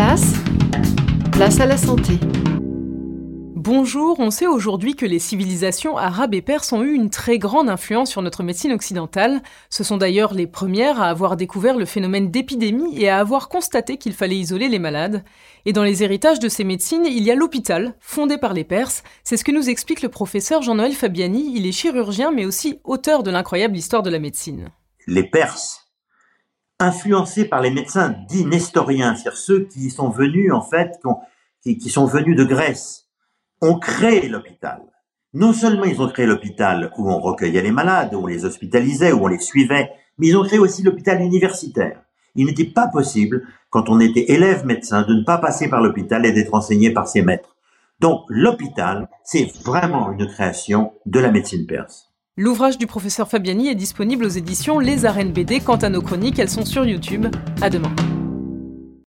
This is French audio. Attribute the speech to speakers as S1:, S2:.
S1: place, place à la santé.
S2: Bonjour, on sait aujourd'hui que les civilisations arabes et perses ont eu une très grande influence sur notre médecine occidentale. Ce sont d'ailleurs les premières à avoir découvert le phénomène d'épidémie et à avoir constaté qu'il fallait isoler les malades. Et dans les héritages de ces médecines, il y a l'hôpital, fondé par les Perses. C'est ce que nous explique le professeur Jean-Noël Fabiani. Il est chirurgien mais aussi auteur de l'incroyable histoire de la médecine.
S3: Les Perses, influencés par les médecins dits nestoriens, c'est-à-dire ceux qui sont venus en fait, qui sont venus de Grèce, ont créé l'hôpital. Non seulement ils ont créé l'hôpital où on recueillait les malades, où on les hospitalisait, où on les suivait, mais ils ont créé aussi l'hôpital universitaire. Il n'était pas possible, quand on était élève médecin, de ne pas passer par l'hôpital et d'être enseigné par ses maîtres. Donc l'hôpital, c'est vraiment une création de la médecine perse.
S2: L'ouvrage du professeur Fabiani est disponible aux éditions Les Arènes BD. Quant à nos chroniques, elles sont sur YouTube. À demain.